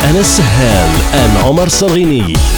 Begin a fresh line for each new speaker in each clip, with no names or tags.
Dance Feeling with Anas Sahel and Omar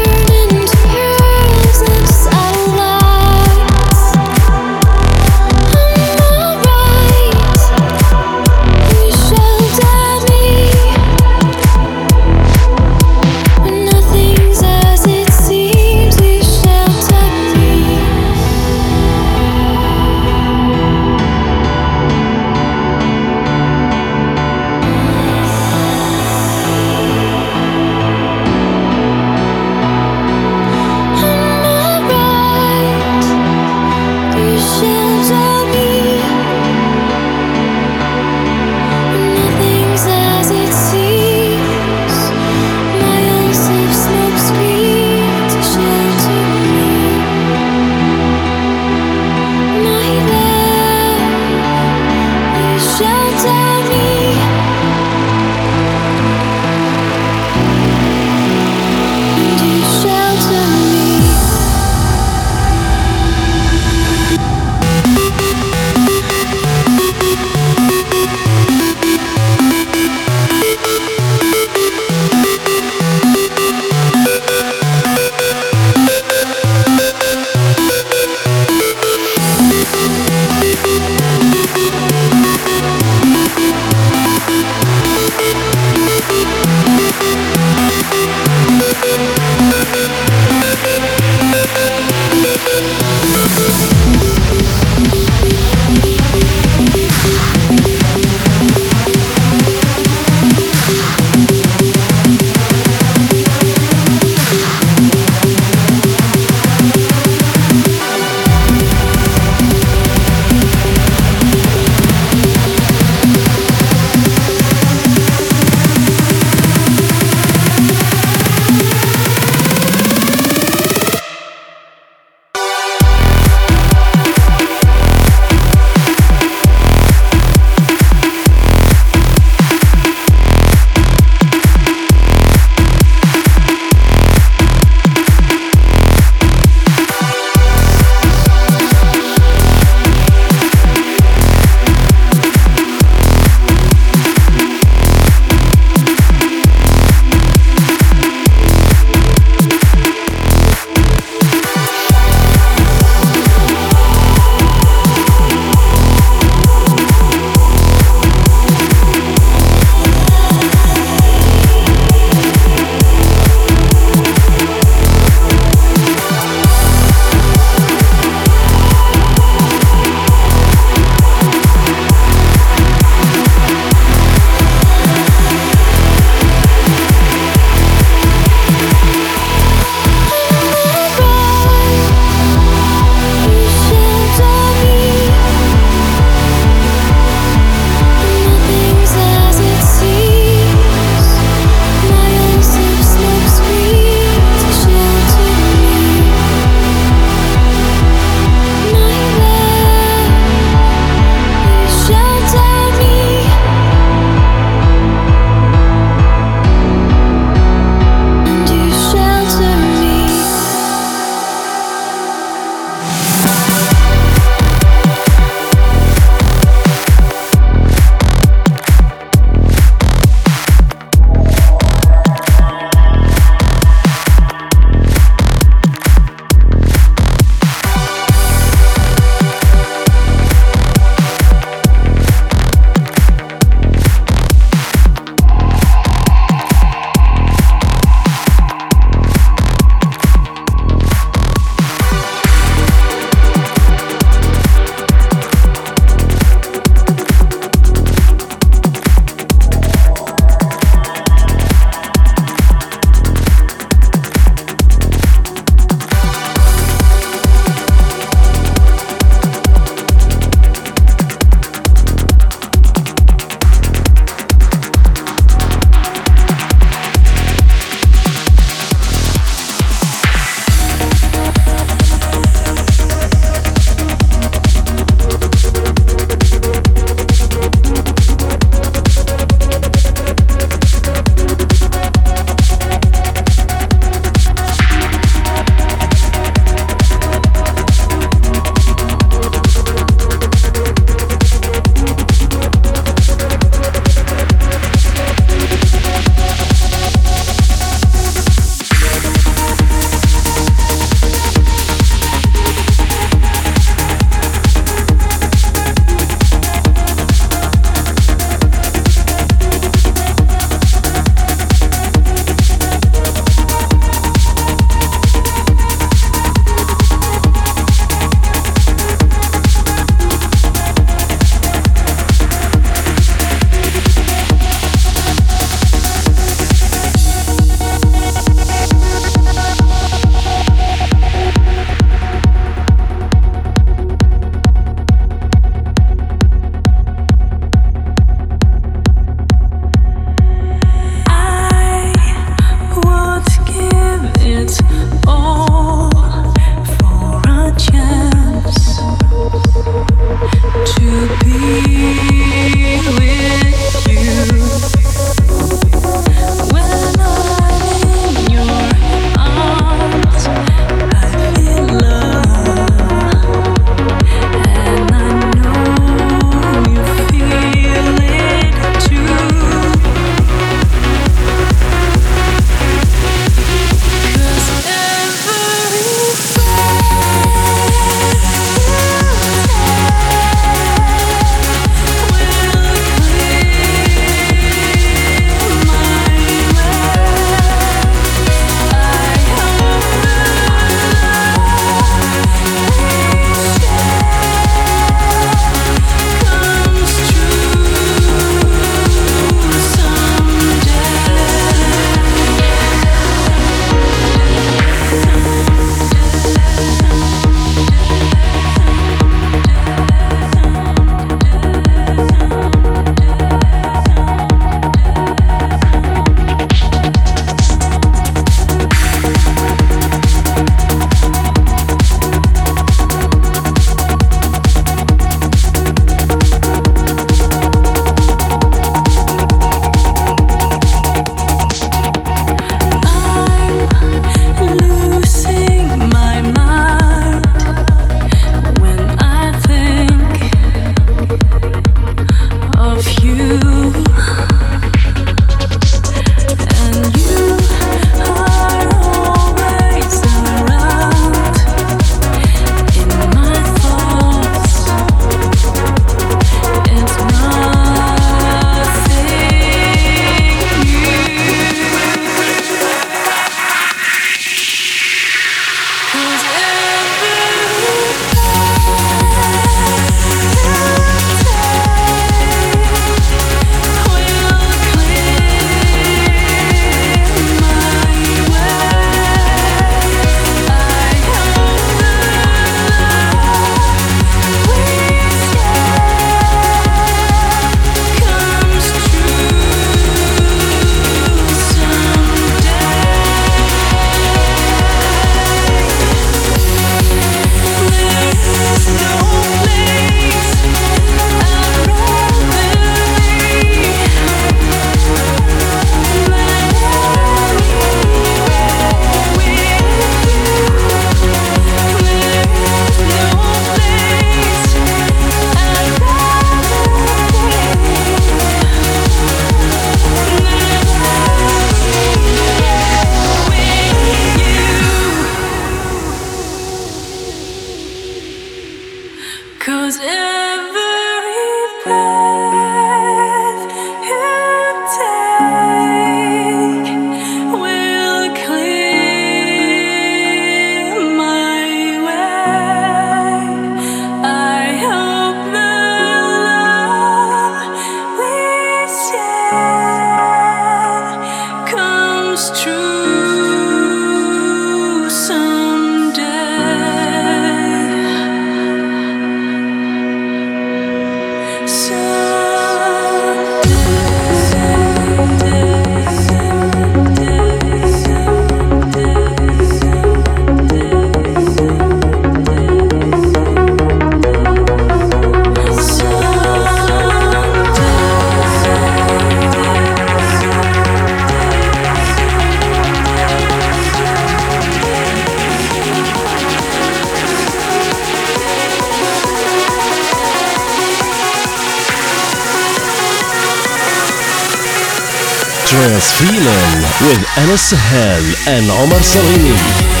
Trance Feeling with Anas Sahel and Omar Salini.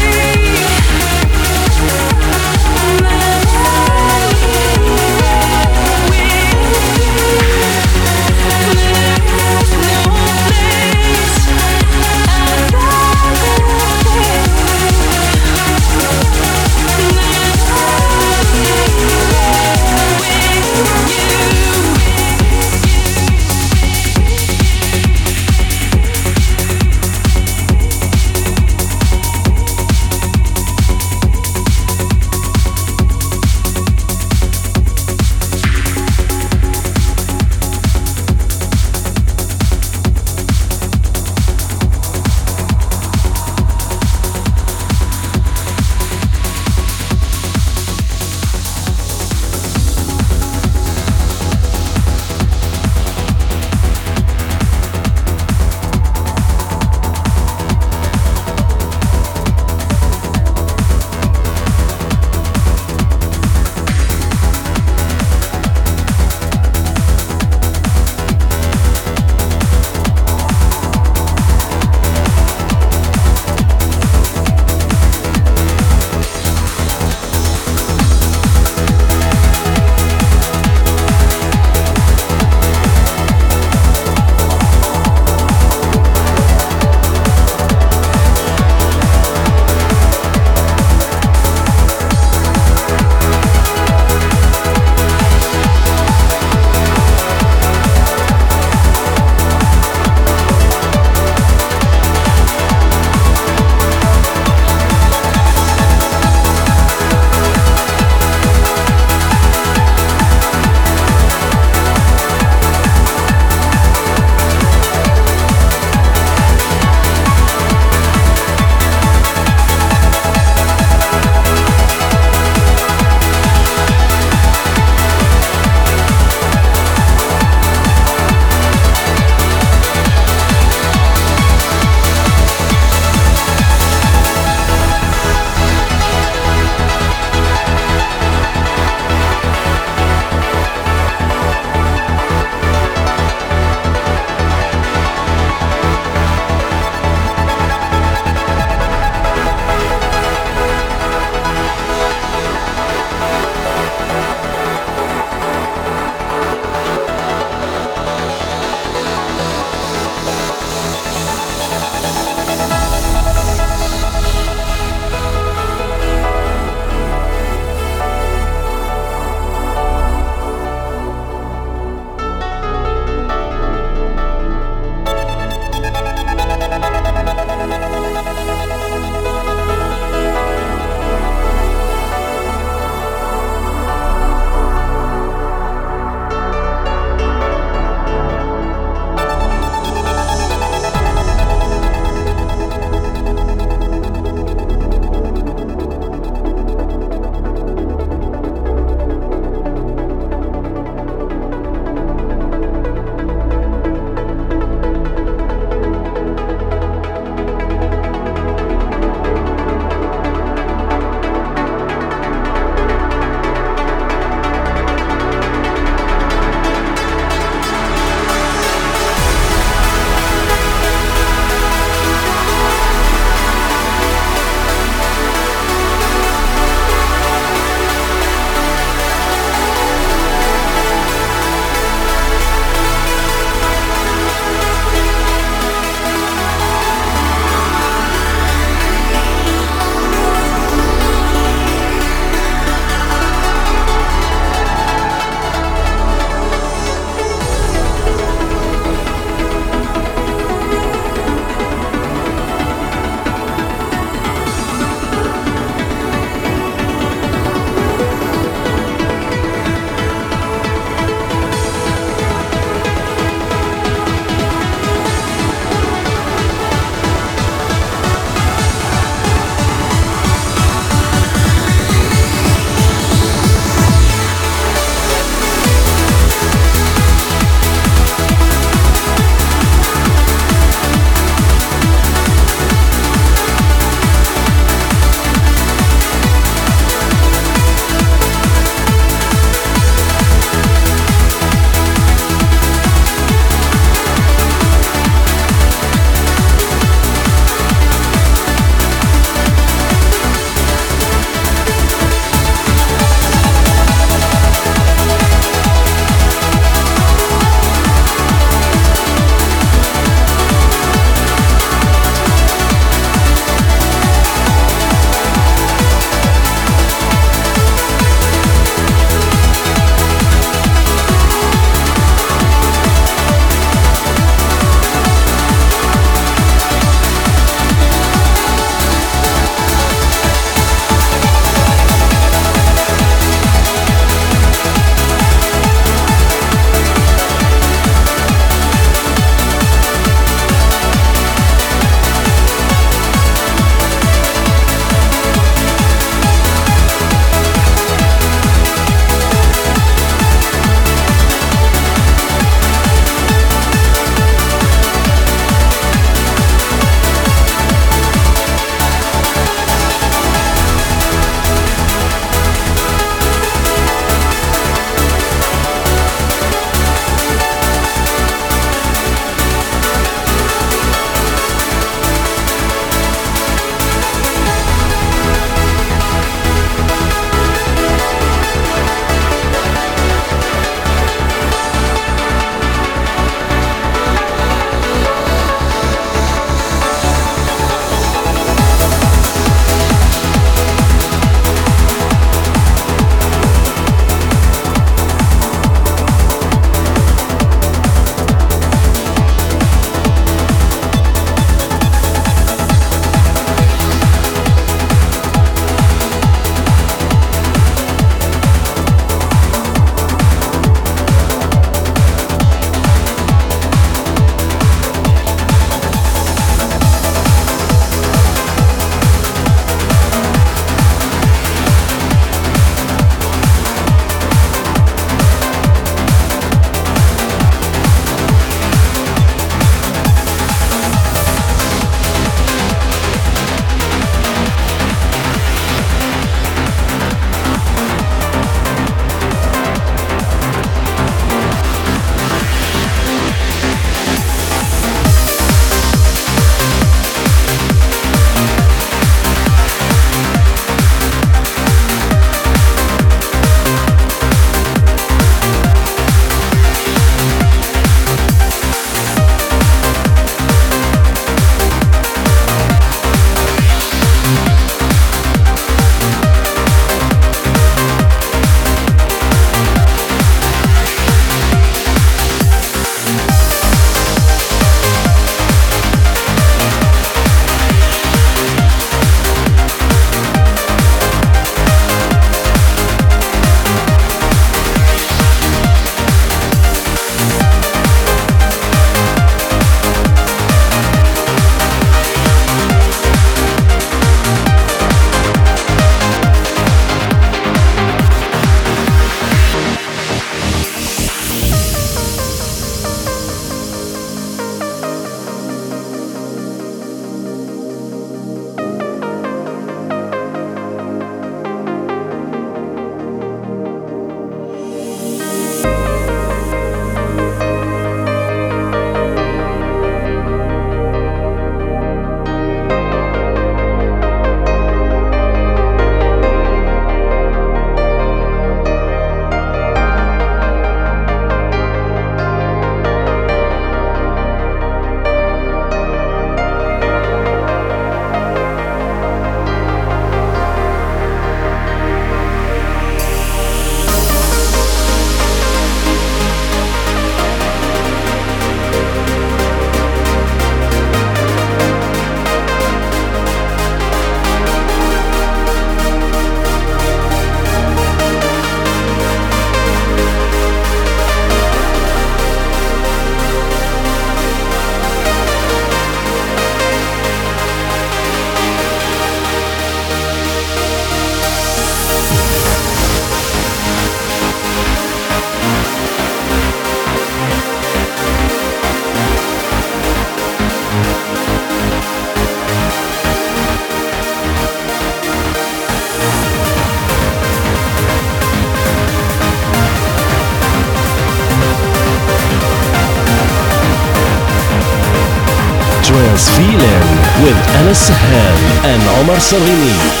And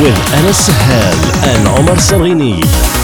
with Anas Sahel and Omar Sarghini.